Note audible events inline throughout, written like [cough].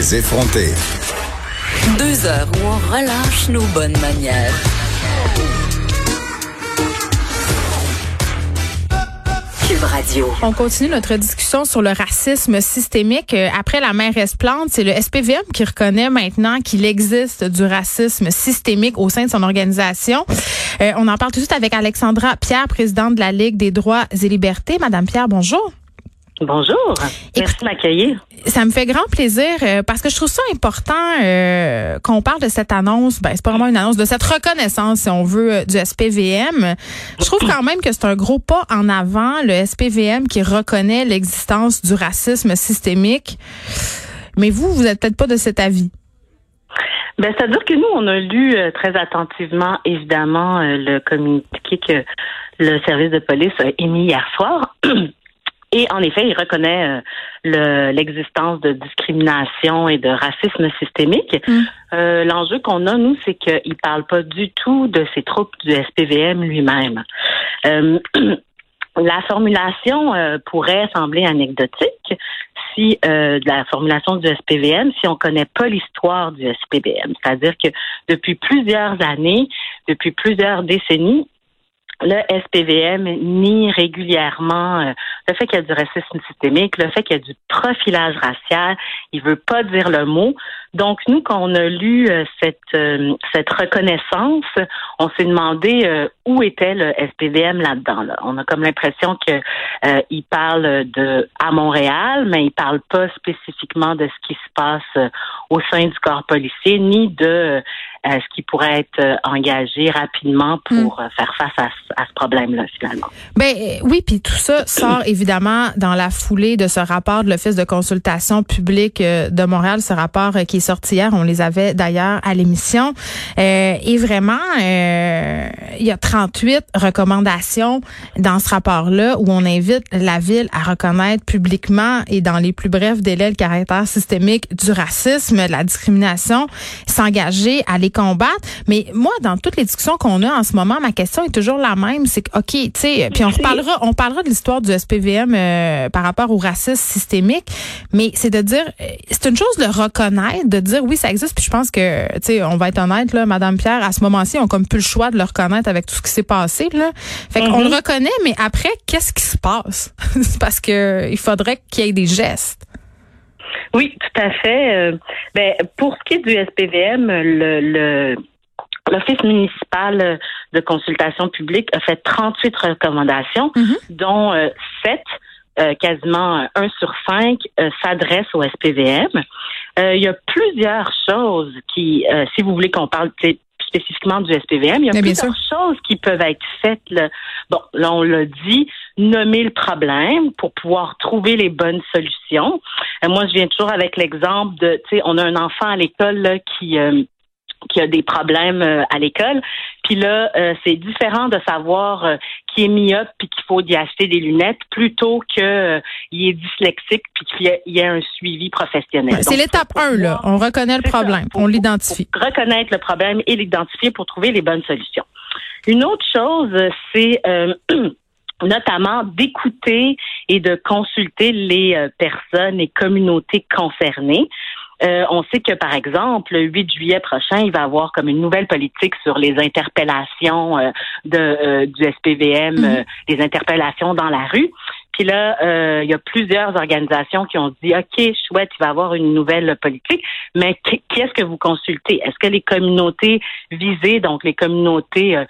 Les effronter. Deux heures où on relâche nos bonnes manières. Cube Radio. On continue notre discussion sur le racisme systémique. Euh, Après la mairesse Plante, c'est le SPVM qui reconnaît maintenant qu'il existe du racisme systémique au sein de son organisation. Euh, on en parle tout de suite avec Alexandra Pierre, présidente de la Ligue des droits et libertés. Madame Pierre, bonjour. Bonjour. Merci de m'accueillir. Ça me fait grand plaisir euh, parce que je trouve ça important euh, qu'on parle de cette annonce. Ben, c'est pas vraiment une annonce, de cette reconnaissance, si on veut, euh, du SPVM. Je trouve quand même que c'est un gros pas en avant, le SPVM qui reconnaît l'existence du racisme systémique. Mais vous, vous êtes peut-être pas de cet avis. Ben, c'est-à-dire que nous, on a lu euh, très attentivement, évidemment, euh, le communiqué que le service de police a émis hier soir. [clears throat] Et en effet, il reconnaît euh, le- l'existence de discrimination et de racisme systémique. Mm. Euh, L'enjeu qu'on a, nous, c'est qu'il parle pas du tout de ces troupes du SPVM lui-même. Euh, [clears throat] la formulation euh, pourrait sembler anecdotique si euh, de la formulation du SPVM, si on connaît pas l'histoire du SPVM. C'est-à-dire que depuis plusieurs années, depuis plusieurs décennies, le SPVM nie régulièrement euh, le fait qu'il y a du racisme systémique, le fait qu'il y a du profilage racial. Il veut pas dire le mot. Donc nous, quand on a lu euh, cette euh, cette reconnaissance, on s'est demandé où était le SPVM là-dedans. Là. On a comme l'impression que il parle de à Montréal, mais il parle pas spécifiquement de ce qui se passe au sein du corps policier, ni de euh, ce qui pourrait être euh, engagé rapidement pour euh, faire face à, ce- à ce problème-là finalement. Ben euh, oui, puis tout ça sort évidemment dans la foulée de ce rapport de l'Office de consultation publique de Montréal, ce rapport qui est sorti hier. On les avait d'ailleurs à l'émission. Euh, et vraiment, euh, il y a 38 recommandations dans ce rapport-là où on invite la ville à reconnaître publiquement et dans les plus brefs délais le caractère systémique du racisme, de la discrimination, s'engager à les combattre. Mais moi, dans toutes les discussions qu'on a en ce moment, ma question est toujours la même. C'est que, OK, tu sais, puis on reparlera, on parlera de l'histoire du SPVM euh, par rapport au racisme systémique, mais c'est de dire, euh, c'est une chose de le reconnaître, de dire oui, ça existe, puis je pense que, tu sais, on va être honnête, là, Madame Pierre, à ce moment-ci, on a comme plus le choix de le reconnaître avec tout ce qui s'est passé, là. Fait qu'on le reconnaît, mais après, qu'est-ce qui se passe? [laughs] C'est parce que il faudrait qu'il y ait des gestes. Oui, tout à fait. Euh, ben, pour ce qui est du SPVM, le, le L'Office municipal de consultation publique a fait 38 recommandations, Mhm. dont euh, 7, euh, quasiment un sur cinq, euh, s'adressent au SPVM. Euh, il y a plusieurs choses qui, euh, si vous voulez qu'on parle tu sais, spécifiquement du SPVM, il y a Mais plusieurs choses qui peuvent être faites. Là. Bon, là, on l'a dit, nommer le problème pour pouvoir trouver les bonnes solutions. Euh, moi, je viens toujours avec l'exemple de, tu sais, on a un enfant à l'école qui... euh, qui a des problèmes euh, à l'école. Puis là, euh, c'est différent de savoir euh, qui est myope puis qu'il faut y acheter des lunettes plutôt que euh, il est dyslexique puis qu'il y, y a un suivi professionnel. C'est l'étape faut 1, là. On reconnaît le ça. problème. Faut- On l'identifie. reconnaître le problème et l'identifier pour trouver les bonnes solutions. Une autre chose, c'est euh, [clears throat] notamment d'écouter et de consulter les euh, personnes et communautés concernées. Euh, on sait que, par exemple, le 8 juillet prochain, il va y avoir comme une nouvelle politique sur les interpellations euh, de, euh, du SPVM, euh, les interpellations dans la rue. Puis là, euh, il y a plusieurs organisations qui ont dit, OK, chouette, il va y avoir une nouvelle politique, mais qui qui est-ce que vous consultez? Est-ce que les communautés visées, donc les communautés euh,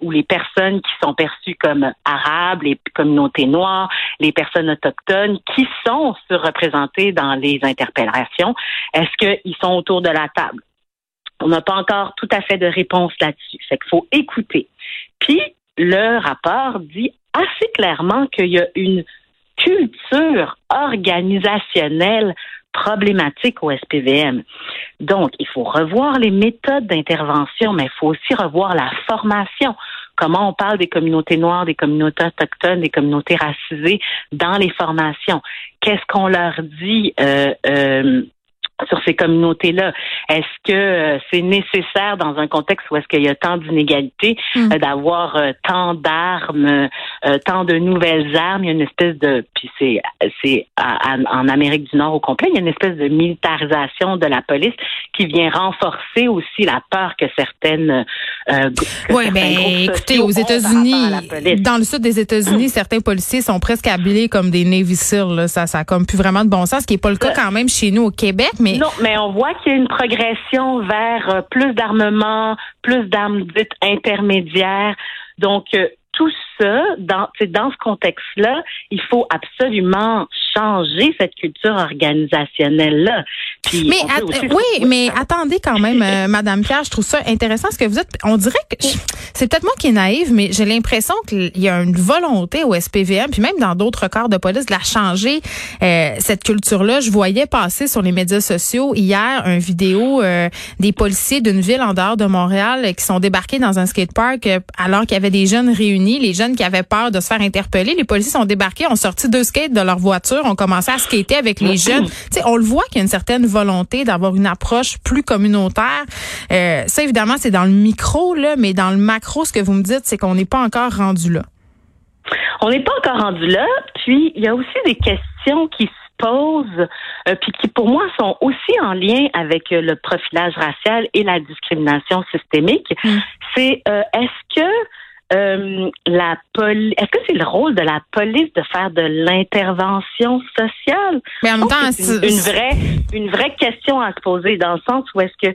ou les personnes qui sont perçues comme arabes, les communautés noires, les personnes autochtones, qui sont surreprésentées dans les interpellations, est-ce qu'ils sont autour de la table? On n'a pas encore tout à fait de réponse là-dessus. Fait qu'il faut écouter. Puis, le rapport dit assez clairement qu'il y a une culture organisationnelle problématique au SPVM. Donc, il faut revoir les méthodes d'intervention, mais il faut aussi revoir la formation. Comment on parle des communautés noires, des communautés autochtones, des communautés racisées dans les formations? Qu'est-ce qu'on leur dit euh, euh, sur ces communautés-là. Est-ce que euh, c'est nécessaire dans un contexte où est-ce qu'il y a tant d'inégalités hmm. euh, d'avoir euh, tant d'armes, tant de nouvelles armes, il y a une espèce de puis c'est c'est en Amérique du Nord au complet, il y a une espèce de militarisation de la police qui vient renforcer aussi la peur que certaines Oui, mais écoutez, aux États-Unis, dans le sud des États-Unis, certains policiers sont presque habillés comme des Navy Seals, ça ça a comme plus vraiment de bon sens, ce qui est pas le cas quand même chez nous au Québec, mais non, mais on voit qu'il y a une progression vers euh, plus d'armement, plus d'armes dites intermédiaires. Donc, euh, tout ça, dans, dans ce contexte-là, il faut absolument changer cette culture organisationnelle-là. mais oui, mais attendez quand même, euh, [laughs] Madame Pierre, je trouve ça intéressant ce que vous dites. On dirait que c'est peut-être moi qui est naïve, mais j'ai l'impression qu'il y a une volonté au SPVM, puis même dans d'autres corps de police, de la changer euh, cette culture-là. Je voyais passer sur les médias sociaux hier une vidéo euh, des policiers d'une ville en dehors de Montréal qui sont débarqués dans un skatepark alors qu'il y avait des jeunes réunis, les jeunes qui avaient peur de se faire interpeller. Les policiers sont débarqués, ont sorti deux skates de leur voiture on commençait à skater avec les jeunes. on le voit qu'il y a une certaine volonté d'avoir une approche plus communautaire. Euh, ça, évidemment, c'est dans le micro, là, mais dans le macro, ce que vous me dites, c'est qu'on n'est pas encore rendu là. On n'est pas encore rendu là. Puis, il y a aussi des questions qui se posent, euh, puis qui pour moi sont aussi en lien avec euh, le profilage racial et la discrimination systémique. Mm. C'est est-ce que euh, la Est-ce que c'est le rôle de la police de faire de l'intervention sociale? Mais en même temps, c'est une, vraie, une vraie question à se poser dans le sens où est-ce que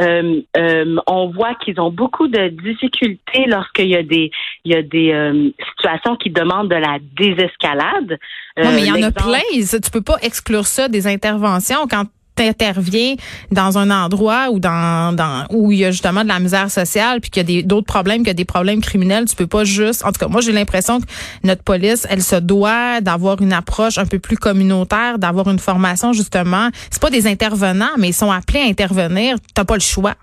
euh, euh, on voit qu'ils ont beaucoup de difficultés lorsqu'il y a des il y a des situations qui demandent de la désescalade. non, mais il y en a plein. Tu peux pas exclure ça des interventions quand intervient dans un endroit où dans où il y a justement de la misère sociale puis qu'il y a d'autres problèmes que des problèmes criminels, tu peux pas juste en tout cas moi j'ai l'impression que notre police elle se doit d'avoir une approche un peu plus communautaire, d'avoir une formation justement, c'est pas des intervenants mais ils sont appelés à intervenir, t'as pas le choix.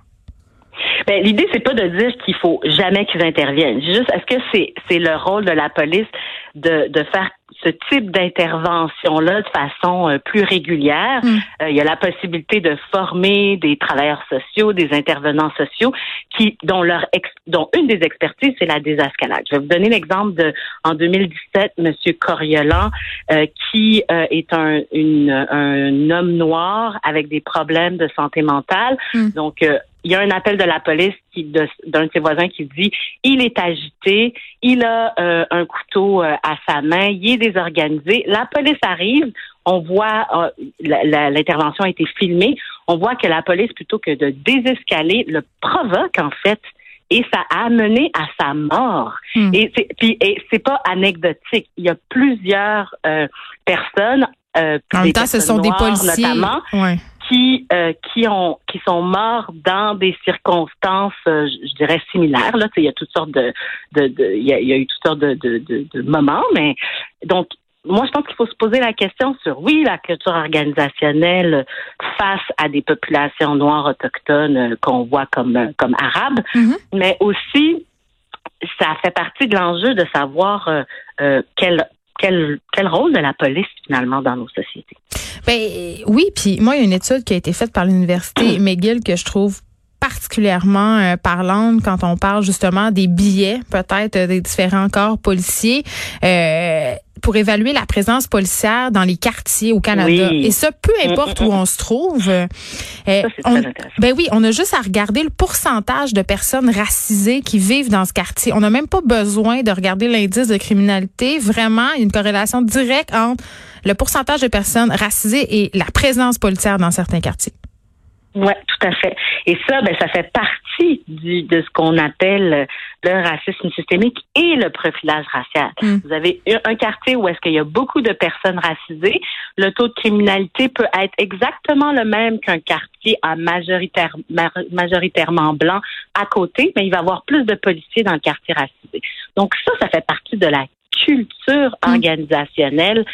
Ben, l'idée c'est pas de dire qu'il faut jamais qu'ils interviennent. Juste est-ce que c'est c'est le rôle de la police de de faire ce type d'intervention-là de façon euh, plus régulière. Hmm. Euh, il y a la possibilité de former des travailleurs sociaux, des intervenants sociaux, qui dont leur dont une des expertises c'est la désescalade. Je vais vous donner l'exemple de en 2017, Monsieur Coriolan, euh, qui est un, une, un homme noir avec des problèmes de santé mentale. Hmm. Donc il y a un appel de la police qui d'un de ses voisins qui dit il est agité, il a euh, un couteau euh, à sa main, il est désorganisé. La police arrive, on voit euh, l'intervention a été filmée, on voit que la police plutôt que de désescaler le provoque en fait et ça a amené à sa mort. Hmm. Et c'est puis c'est pas anecdotique. Il y a plusieurs personnes euh, en même temps, ce sont des policiers notamment, qui euh, qui ont qui sont morts dans des circonstances, euh, je, dirais similaires. Là, il y a toutes sortes de, de, de il, y a, il y, a, eu toutes sortes de, de, de, moments, mais donc moi, je pense qu'il faut se poser la question sur, oui, la culture organisationnelle face à des populations noires autochtones euh, qu'on voit comme, comme arabes, mm-hmm. mais aussi, ça fait partie de l'enjeu de savoir euh, quel, quel, quel rôle de la police finalement dans nos sociétés. Ben oui, puis moi il y a une étude qui a été faite par l'université [clears throat] McGill que je trouve particulièrement euh, parlante quand on parle justement des billets peut-être des différents corps policiers. Euh, pour évaluer la présence policière dans les quartiers au Canada. Et ça, peu mm, importe mm, où mm. on se trouve. Euh, ben oui, on a juste à regarder le pourcentage de personnes racisées qui vivent dans ce quartier. On n'a même pas besoin de regarder l'indice de criminalité. Vraiment, il y a une corrélation directe entre le pourcentage de personnes racisées et la présence policière dans certains quartiers. Oui, tout à fait. Et ça, ben, ça fait partie du, de ce qu'on appelle le racisme systémique et le profilage racial. Hmm. Vous avez un quartier où est-ce qu'il y a beaucoup de personnes racisées, le taux de criminalité peut être exactement le même qu'un quartier à majoritaire, majoritairement blanc à côté, mais il va y avoir plus de policiers dans le quartier racisé. Donc ça, ça fait partie de la culture organisationnelle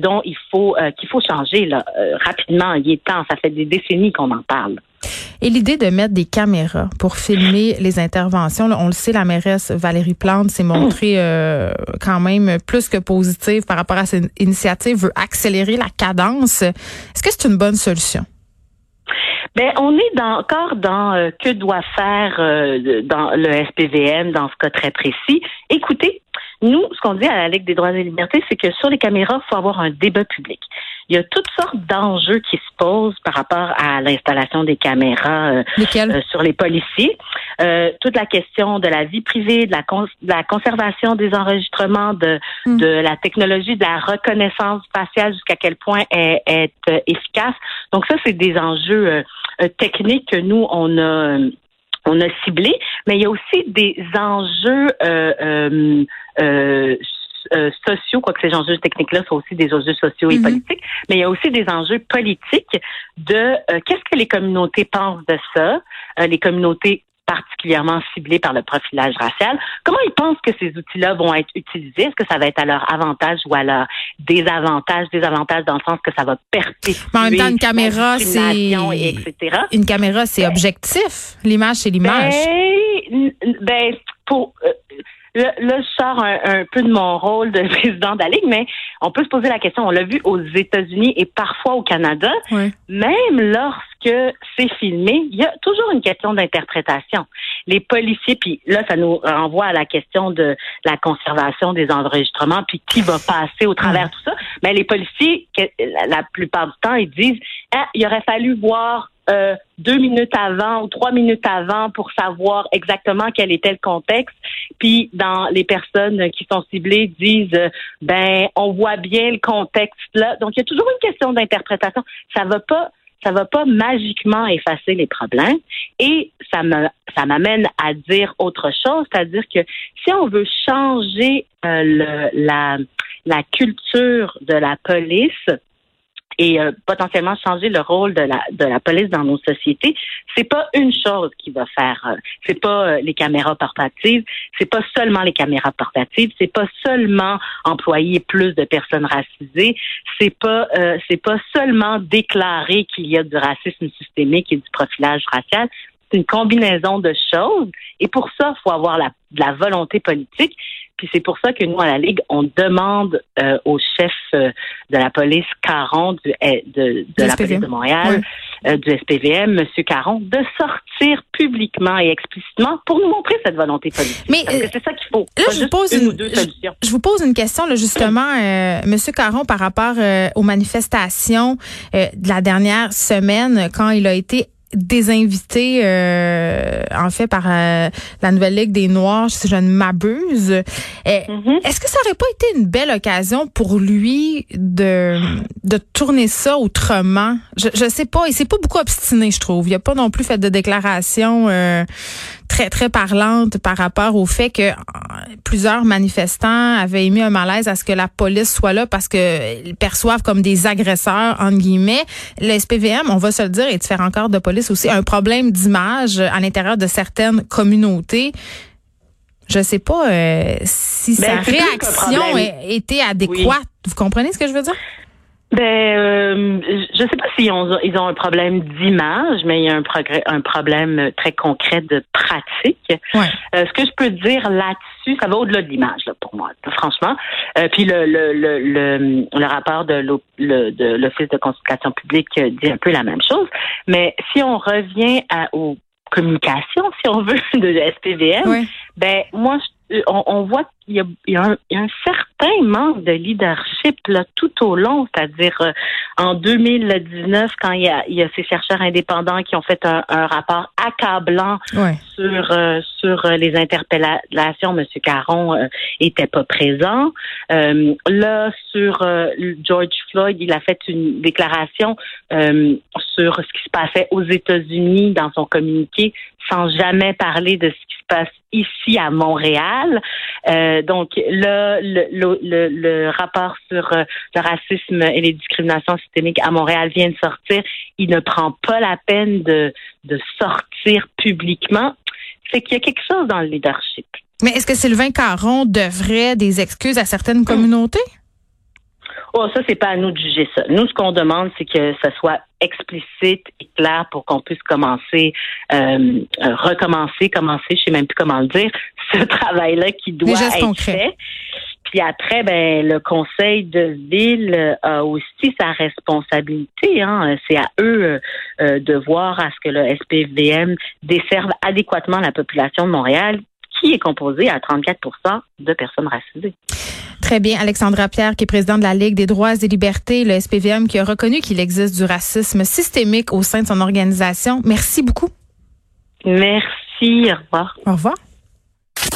dont il faut qu'il faut changer là, rapidement. Il est temps. Ça fait des décennies qu'on en parle. Et l'idée de mettre des caméras pour filmer les interventions, on le sait, la mairesse Valérie Plante s'est montrée euh, quand même plus que positive par rapport à cette initiative, veut accélérer la cadence. Est-ce que c'est une bonne solution? Ben, on est dans, encore dans euh, que doit faire euh, dans le SPVM dans ce cas très précis. Écoutez, nous, ce qu'on dit à la Ligue des droits et libertés, c'est que sur les caméras, il faut avoir un débat public. Il y a toutes sortes d'enjeux qui se posent par rapport à l'installation des caméras euh, euh, sur les policiers. Euh, toute la question de la vie privée, de la, la conservation des enregistrements, de, hmm. de la technologie, de la reconnaissance faciale, jusqu'à quel point elle est efficace. Donc ça, c'est des enjeux techniques que nous, on a on a ciblé, mais il y a aussi des enjeux euh, euh, euh, sociaux, quoique ces enjeux techniques-là sont aussi des enjeux sociaux et mhm. politiques, mais il y a aussi des enjeux politiques de euh, qu'est-ce que les communautés pensent de ça, euh, les communautés particulièrement ciblées par le profilage racial. Comment ils pensent que ces outils-là vont être utilisés? Est-ce que ça va être à leur avantage ou à leur désavantage? Désavantage dans le sens que ça va perpétuer Mais en même temps, une caméra, c'est... etc. Une caméra, c'est objectif. L'image, c'est l'image. Ben, ben, pour là, je sors un, peu de mon rôle de [laughs] président de la Ligue, mais on peut se poser la question. On l'a vu aux États-Unis et parfois au Canada. Même lorsque c'est filmé, il y a toujours une question d'interprétation. Les policiers, puis là, ça nous renvoie à la question de la conservation des enregistrements, puis qui va passer au travers de tout ça. Mais les policiers, la plupart du temps, ils disent, ah, il aurait fallu voir euh, deux minutes avant ou trois minutes avant pour savoir exactement quel était le contexte. Puis dans les personnes qui sont ciblées disent ben on voit bien le contexte là. Donc il y a toujours une question d'interprétation. Ça va pas ça va pas magiquement effacer les problèmes et ça me ça m'amène à dire autre chose, c'est-à-dire que si on veut changer euh, la culture de la police, et euh, potentiellement changer le rôle de la de la police dans nos sociétés, c'est pas une chose qui va faire. Euh, c'est pas euh, les caméras portatives, c'est pas seulement les caméras portatives, c'est pas seulement employer plus de personnes racisées, c'est pas c'est pas seulement déclarer qu'il y a du racisme systémique et du profilage racial. C'est une combinaison de choses. Et pour ça, faut avoir la, la volonté politique. Puis c'est pour ça que nous, à la Ligue, on demande euh, au chef euh, de la police Caron du, eh, de, de la police de Montréal, euh, du SPVM, M. Caron, de sortir publiquement et explicitement pour nous montrer cette volonté politique. Mais c'est ça qu'il faut. Là, je vous pose une, je, vous pose une question là, justement, M. Caron, par rapport aux manifestations de la dernière semaine, quand il a été des invités, euh, en fait, par euh, la Nouvelle Ligue des Noirs, si je ne m'abuse. Euh, mm-hmm. Est-ce que ça aurait pas été une belle occasion pour lui de, de tourner ça autrement? Je, je sais pas. Il s'est pas beaucoup obstiné, je trouve. Il a pas non plus fait de déclaration très, très parlante par rapport au fait que plusieurs manifestants avaient émis un malaise à ce que la police soit là parce qu'ils perçoivent comme des agresseurs, entre guillemets. Le SPVM, on va se le dire, et différents corps de police aussi, un problème d'image à l'intérieur de certaines communautés. Je sais pas euh, si ben, sa réaction était adéquate. Vous comprenez ce que je veux dire? Ben, euh, je sais pas s'ils ont, ils ont un problème d'image, mais il y a un, progrès, un problème très concret de pratique. Ouais. Euh, ce que je peux dire là-dessus, ça va au-delà de l'image, là, pour moi, franchement. Euh, puis le, le, le, le, le rapport de l'Office de consultation publique dit un peu la même chose. Mais si on revient à, aux communications, si on veut, [laughs] de SPVM, ben moi, on, on voit qu'il y, a, un, certain manque de leadership tout au long, c'est-à-dire euh, en 2019, quand il y, a, il y a ces chercheurs indépendants qui ont fait un, rapport accablant sur euh, sur euh, les interpellations, M. Caron euh, était pas présent. là, sur George Floyd, il a fait une déclaration sur ce qui se passait aux États-Unis dans son communiqué, sans jamais parler de ce qui se passe ici à Montréal. Donc là, le, le, le, rapport sur euh, le racisme et les discriminations systémiques à Montréal vient de sortir. Il ne prend pas la peine de, de sortir publiquement. C'est qu'il y a quelque chose dans le leadership. Mais est-ce que Sylvain Caron devrait des excuses à certaines communautés? Oh, ça, c'est pas à nous de juger ça. Nous, ce qu'on demande, c'est que ça soit explicite et clair pour qu'on puisse commencer, euh, euh, recommencer, commencer, je sais même plus comment le dire, [laughs] ce travail-là qui doit être fait. Puis après, ben le conseil de ville a aussi sa responsabilité. Hein. C'est à eux euh, de voir à ce que le SPVM desserve adéquatement la population de Montréal, qui est composée à 34% de personnes racisées. Très bien. Alexandra Pierre, qui est présidente de la Ligue des droits et libertés, le SPVM, qui a reconnu qu'il existe du racisme systémique au sein de son organisation. Merci beaucoup. Merci. Au revoir. Au revoir.